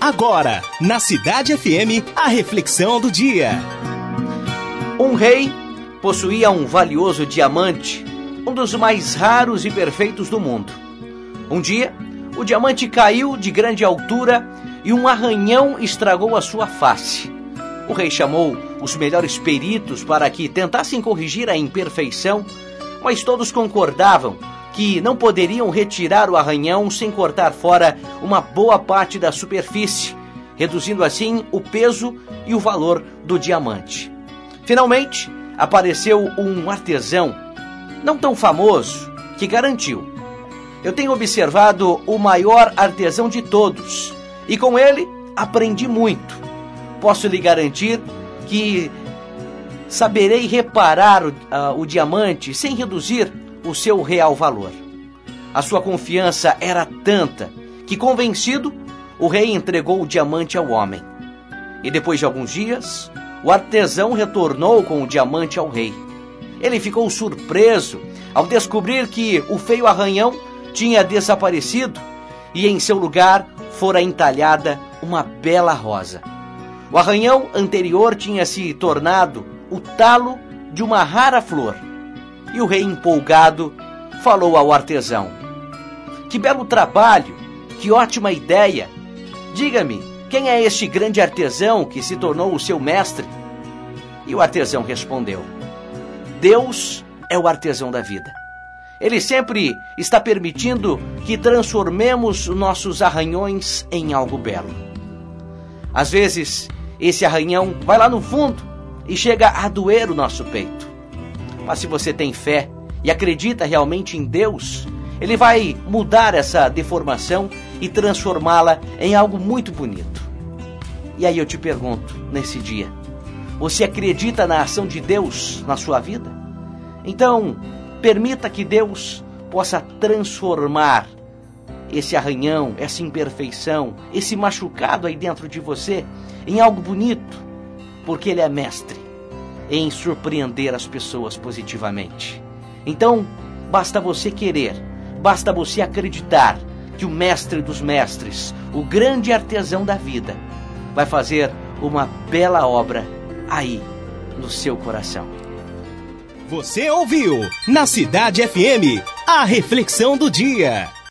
Agora, na Cidade FM, a reflexão do dia. Um rei possuía um valioso diamante, um dos mais raros e perfeitos do mundo. Um dia, o diamante caiu de grande altura e um arranhão estragou a sua face. O rei chamou os melhores peritos para que tentassem corrigir a imperfeição, mas todos concordavam que não poderiam retirar o arranhão sem cortar fora uma boa parte da superfície, reduzindo assim o peso e o valor do diamante. Finalmente, apareceu um artesão, não tão famoso, que garantiu: Eu tenho observado o maior artesão de todos, e com ele aprendi muito. Posso lhe garantir que saberei reparar o, uh, o diamante sem reduzir o seu real valor. A sua confiança era tanta que, convencido, o rei entregou o diamante ao homem. E depois de alguns dias, o artesão retornou com o diamante ao rei. Ele ficou surpreso ao descobrir que o feio arranhão tinha desaparecido e em seu lugar fora entalhada uma bela rosa. O arranhão anterior tinha se tornado o talo de uma rara flor e o rei, empolgado, falou ao artesão: Que belo trabalho! Que ótima ideia! Diga-me, quem é este grande artesão que se tornou o seu mestre? E o artesão respondeu: Deus é o artesão da vida. Ele sempre está permitindo que transformemos nossos arranhões em algo belo. Às vezes, esse arranhão vai lá no fundo e chega a doer o nosso peito. Mas se você tem fé e acredita realmente em Deus, Ele vai mudar essa deformação e transformá-la em algo muito bonito. E aí eu te pergunto, nesse dia, você acredita na ação de Deus na sua vida? Então, permita que Deus possa transformar esse arranhão, essa imperfeição, esse machucado aí dentro de você em algo bonito, porque Ele é mestre em surpreender as pessoas positivamente. Então, basta você querer, basta você acreditar que o mestre dos mestres, o grande artesão da vida, vai fazer uma bela obra aí no seu coração. Você ouviu na Cidade FM a reflexão do dia.